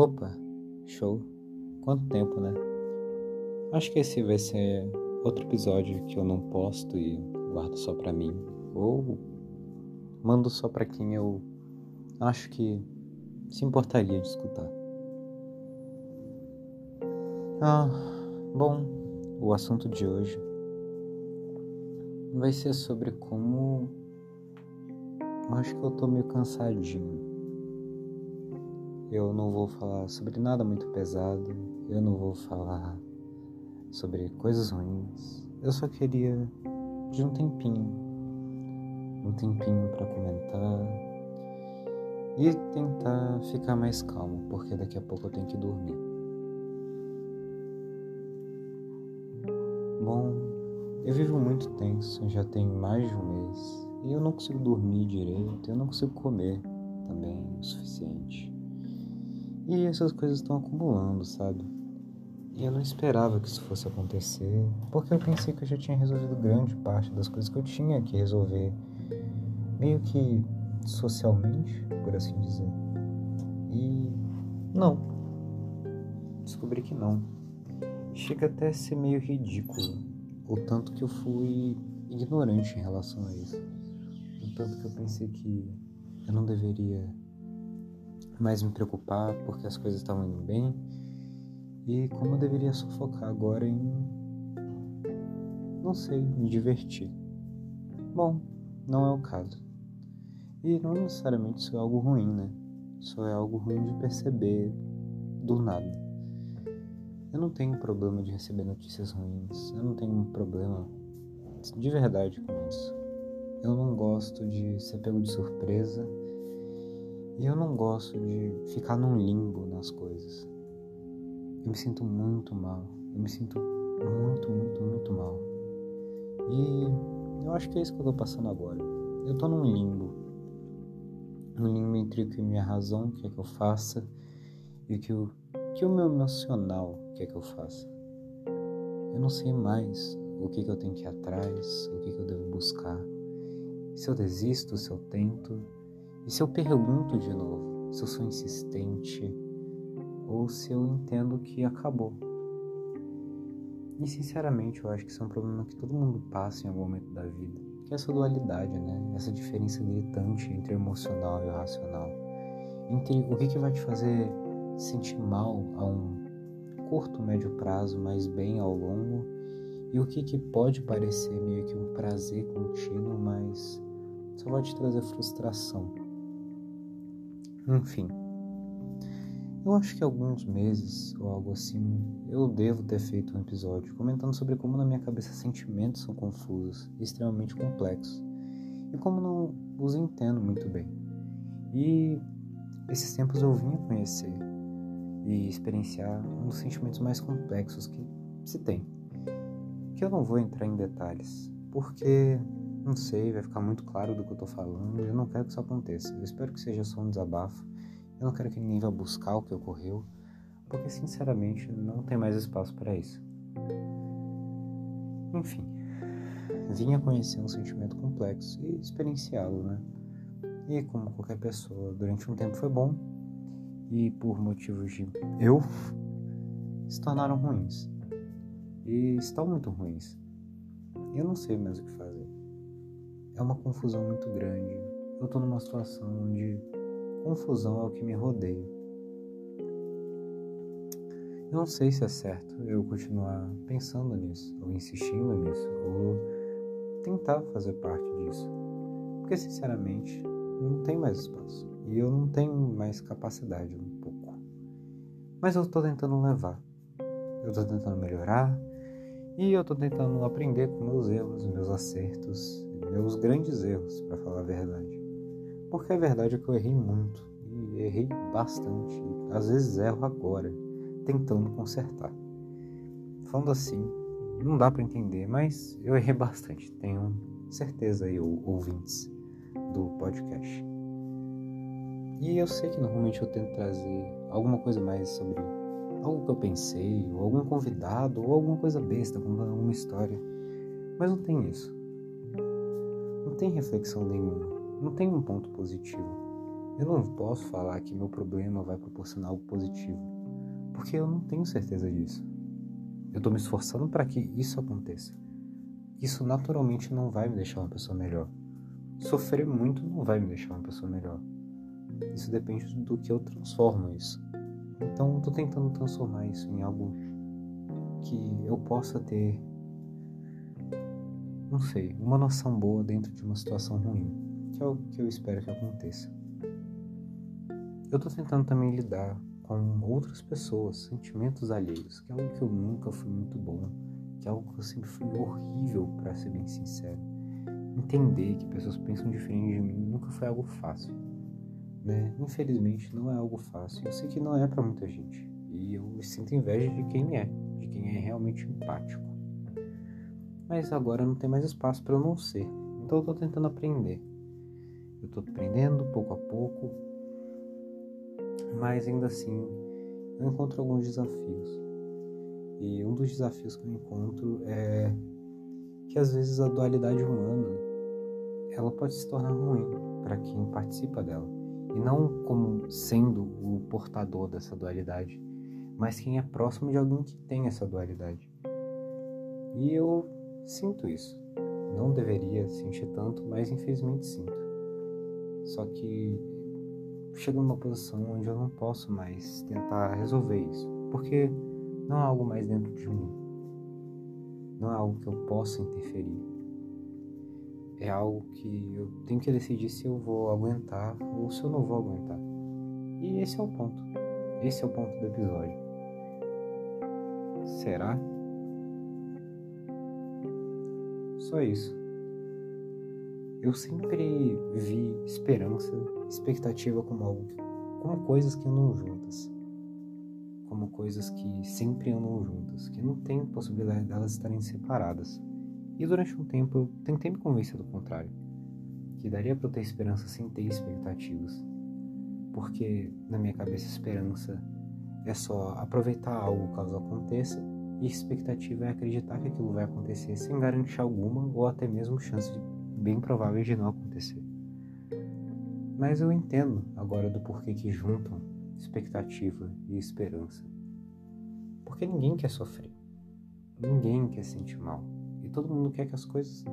Opa, show. Quanto tempo, né? Acho que esse vai ser outro episódio que eu não posto e guardo só pra mim. Ou mando só pra quem eu acho que se importaria de escutar. Ah, bom, o assunto de hoje vai ser sobre como acho que eu tô meio cansadinho. Eu não vou falar sobre nada muito pesado, eu não vou falar sobre coisas ruins. Eu só queria de um tempinho, um tempinho para comentar e tentar ficar mais calmo, porque daqui a pouco eu tenho que dormir. Bom, eu vivo muito tenso, já tem mais de um mês, e eu não consigo dormir direito, eu não consigo comer também o suficiente. E essas coisas estão acumulando, sabe? E eu não esperava que isso fosse acontecer, porque eu pensei que eu já tinha resolvido grande parte das coisas que eu tinha que resolver, meio que socialmente, por assim dizer. E não. Descobri que não. Chega até a ser meio ridículo o tanto que eu fui ignorante em relação a isso. O tanto que eu pensei que eu não deveria mais me preocupar porque as coisas estavam indo bem e como eu deveria só focar agora em não sei, me divertir. Bom, não é o caso. E não necessariamente isso é algo ruim, né? Só é algo ruim de perceber do nada. Eu não tenho problema de receber notícias ruins. Eu não tenho um problema de verdade com isso. Eu não gosto de ser pego de surpresa e eu não gosto de ficar num limbo nas coisas. Eu me sinto muito mal. Eu me sinto muito, muito, muito mal. E eu acho que é isso que eu tô passando agora. Eu tô num limbo. Um limbo entre o que minha razão quer que eu faça e o que o, que o meu emocional quer que eu faça. Eu não sei mais o que, que eu tenho que ir atrás, o que, que eu devo buscar. Se eu desisto, se eu tento, e se eu pergunto de novo, se eu sou insistente ou se eu entendo que acabou. E sinceramente, eu acho que isso é um problema que todo mundo passa em algum momento da vida, que é essa dualidade, né? Essa diferença gritante entre o emocional e o racional. Entre o que, que vai te fazer sentir mal a um curto, médio prazo, mas bem ao longo, e o que, que pode parecer meio que um prazer contínuo, mas só vai te trazer frustração. Enfim, eu acho que alguns meses ou algo assim eu devo ter feito um episódio comentando sobre como na minha cabeça sentimentos são confusos e extremamente complexos e como não os entendo muito bem. E esses tempos eu vim conhecer e experienciar um dos sentimentos mais complexos que se tem. Que eu não vou entrar em detalhes, porque não sei, vai ficar muito claro do que eu tô falando eu não quero que isso aconteça. Eu espero que seja só um desabafo. Eu não quero que ninguém vá buscar o que ocorreu, porque sinceramente não tem mais espaço para isso. Enfim, vinha conhecer um sentimento complexo e experienciá-lo, né? E como qualquer pessoa, durante um tempo foi bom e por motivos de eu se tornaram ruins. E estão muito ruins. Eu não sei mais o que fazer é uma confusão muito grande. Eu estou numa situação onde confusão é o que me rodeia. Eu não sei se é certo eu continuar pensando nisso, ou insistindo nisso, ou tentar fazer parte disso. Porque, sinceramente, não tem mais espaço. E eu não tenho mais capacidade um pouco. Mas eu estou tentando levar. Eu estou tentando melhorar. E eu estou tentando aprender com meus erros, meus acertos meus grandes erros, para falar a verdade. Porque a verdade é que eu errei muito, e errei bastante, e às vezes erro agora, tentando consertar. Falando assim, não dá para entender, mas eu errei bastante, tenho certeza aí, ouvintes do podcast. E eu sei que normalmente eu tento trazer alguma coisa mais sobre algo que eu pensei, ou algum convidado, ou alguma coisa besta, como uma história. Mas não tem isso tem reflexão nenhuma, não tem um ponto positivo. Eu não posso falar que meu problema vai proporcionar algo positivo, porque eu não tenho certeza disso. Eu estou me esforçando para que isso aconteça. Isso naturalmente não vai me deixar uma pessoa melhor. Sofrer muito não vai me deixar uma pessoa melhor. Isso depende do que eu transformo isso. Então, estou tentando transformar isso em algo que eu possa ter, não sei, uma noção boa dentro de uma situação ruim, que é o que eu espero que aconteça. Eu estou tentando também lidar com outras pessoas, sentimentos alheios, que é algo que eu nunca fui muito bom, que é algo que eu sempre fui horrível, para ser bem sincero. Entender que pessoas pensam diferente de mim nunca foi algo fácil né? Infelizmente não é algo fácil. Eu sei que não é para muita gente. E eu sinto inveja de quem é, de quem é realmente empático. Mas agora não tem mais espaço para eu não ser. Então eu tô tentando aprender. Eu tô aprendendo pouco a pouco. Mas ainda assim, eu encontro alguns desafios. E um dos desafios que eu encontro é que às vezes a dualidade humana ela pode se tornar ruim para quem participa dela e não como sendo o portador dessa dualidade, mas quem é próximo de alguém que tem essa dualidade. E eu sinto isso. Não deveria sentir tanto, mas infelizmente sinto. Só que chego numa posição onde eu não posso mais tentar resolver isso, porque não é algo mais dentro de mim. Não é algo que eu possa interferir é algo que eu tenho que decidir se eu vou aguentar ou se eu não vou aguentar. E esse é o ponto. Esse é o ponto do episódio. Será? Só isso. Eu sempre vi esperança, expectativa como algo, como coisas que andam juntas. Como coisas que sempre andam juntas, que não tem possibilidade delas estarem separadas. E durante um tempo eu tentei me convencer do contrário, que daria para eu ter esperança sem ter expectativas. Porque na minha cabeça esperança é só aproveitar algo caso aconteça e expectativa é acreditar que aquilo vai acontecer sem garantia alguma ou até mesmo chance bem provável de não acontecer. Mas eu entendo agora do porquê que juntam expectativa e esperança. Porque ninguém quer sofrer. Ninguém quer sentir mal todo mundo quer que as coisas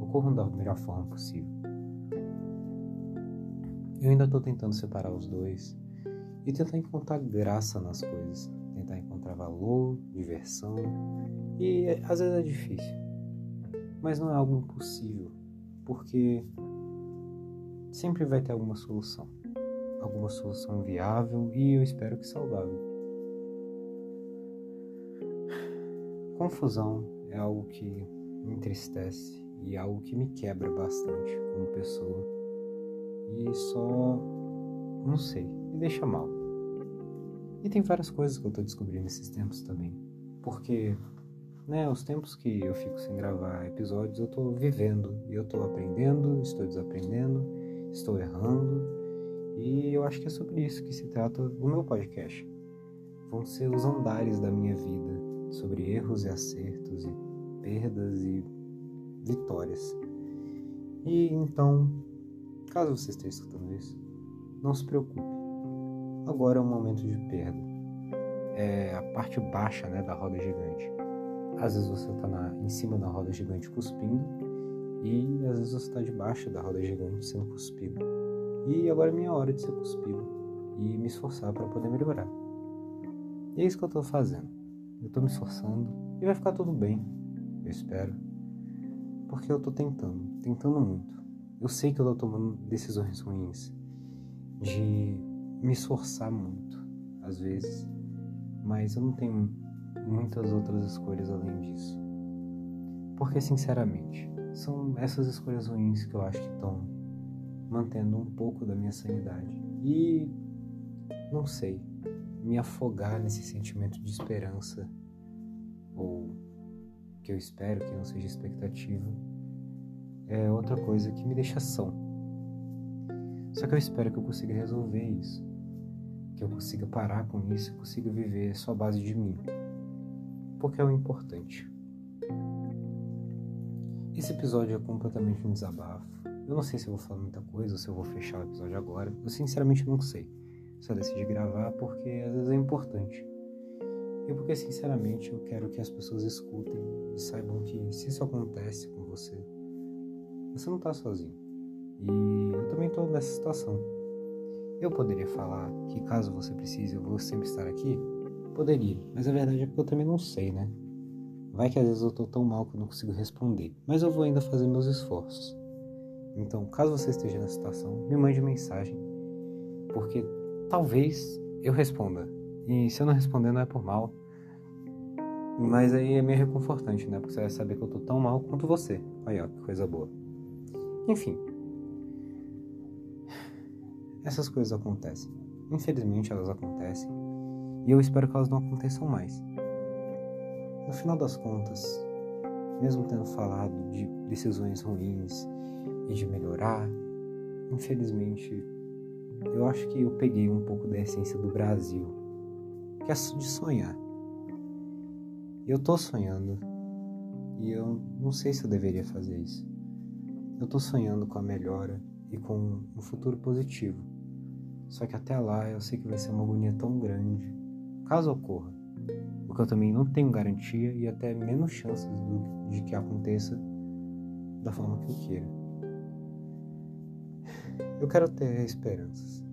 ocorram da melhor forma possível. Eu ainda estou tentando separar os dois e tentar encontrar graça nas coisas, encontrar valor, diversão e às vezes é difícil, mas não é algo impossível, porque sempre vai ter alguma solução, alguma solução viável e eu espero que saudável. Confusão é algo que me entristece e é algo que me quebra bastante como pessoa. E só. não sei, me deixa mal. E tem várias coisas que eu tô descobrindo nesses tempos também. Porque, né, os tempos que eu fico sem gravar episódios, eu tô vivendo. E eu tô aprendendo, estou desaprendendo, estou errando. E eu acho que é sobre isso que se trata o meu podcast. Vão ser os andares da minha vida sobre erros e acertos e perdas e vitórias. E então, caso você esteja escutando isso, não se preocupe. Agora é um momento de perda. É a parte baixa né, da roda gigante. Às vezes você está em cima da roda gigante cuspindo e às vezes você está debaixo da roda gigante sendo cuspido. E agora é minha hora de ser cuspido e me esforçar para poder melhorar. E é isso que eu estou fazendo. Eu tô me esforçando e vai ficar tudo bem, eu espero. Porque eu tô tentando, tentando muito. Eu sei que eu tô tomando decisões ruins, de me esforçar muito, às vezes, mas eu não tenho muitas outras escolhas além disso. Porque, sinceramente, são essas escolhas ruins que eu acho que estão mantendo um pouco da minha sanidade. E não sei, me afogar nesse sentimento de esperança, ou que eu espero que não seja expectativa, é outra coisa que me deixa são. Só que eu espero que eu consiga resolver isso, que eu consiga parar com isso consiga viver só a base de mim, porque é o importante. Esse episódio é completamente um desabafo, Eu não sei se eu vou falar muita coisa ou se eu vou fechar o episódio agora. Eu sinceramente não sei. Só decidi gravar porque às vezes é importante. E porque sinceramente eu quero que as pessoas escutem e saibam que se isso acontece com você, você não tá sozinho. E eu também tô nessa situação. Eu poderia falar que caso você precise eu vou sempre estar aqui? Poderia, mas a verdade é que eu também não sei, né? Vai que às vezes eu tô tão mal que eu não consigo responder, mas eu vou ainda fazer meus esforços. Então, caso você esteja nessa situação, me mande mensagem, porque talvez eu responda. E se eu não responder, não é por mal. Mas aí é meio reconfortante, né? Porque você vai saber que eu tô tão mal quanto você. Olha, ó, que coisa boa. Enfim. Essas coisas acontecem. Infelizmente elas acontecem. E eu espero que elas não aconteçam mais. No final das contas, mesmo tendo falado de decisões ruins e de melhorar, infelizmente, eu acho que eu peguei um pouco da essência do Brasil, que é de sonhar. Eu tô sonhando e eu não sei se eu deveria fazer isso. Eu tô sonhando com a melhora e com um futuro positivo. Só que até lá eu sei que vai ser uma agonia tão grande, caso ocorra porque eu também não tenho garantia e até menos chances do, de que aconteça da forma que eu queira. Eu quero ter esperanças,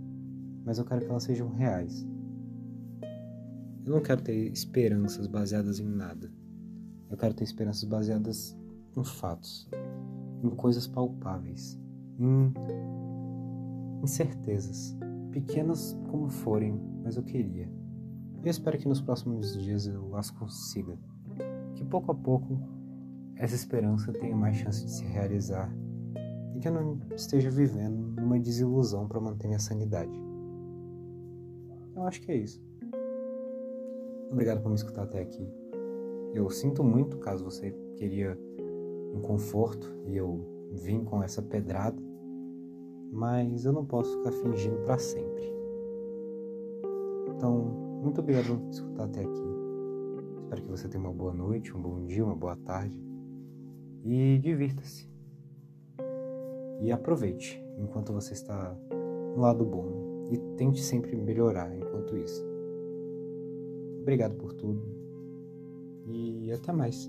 mas eu quero que elas sejam reais. Eu não quero ter esperanças baseadas em nada. Eu quero ter esperanças baseadas em fatos, em coisas palpáveis, em, em certezas, pequenas como forem, mas eu queria. Eu espero que nos próximos dias eu as consiga. Que pouco a pouco essa esperança tenha mais chance de se realizar e que eu não esteja vivendo numa desilusão para manter minha sanidade. Eu acho que é isso. Obrigado por me escutar até aqui. Eu sinto muito caso você queria um conforto e eu vim com essa pedrada, mas eu não posso ficar fingindo para sempre. Então, muito obrigado por escutar até aqui. Espero que você tenha uma boa noite, um bom dia, uma boa tarde. E divirta-se. E aproveite enquanto você está no lado bom. E tente sempre melhorar enquanto isso. Obrigado por tudo. E até mais.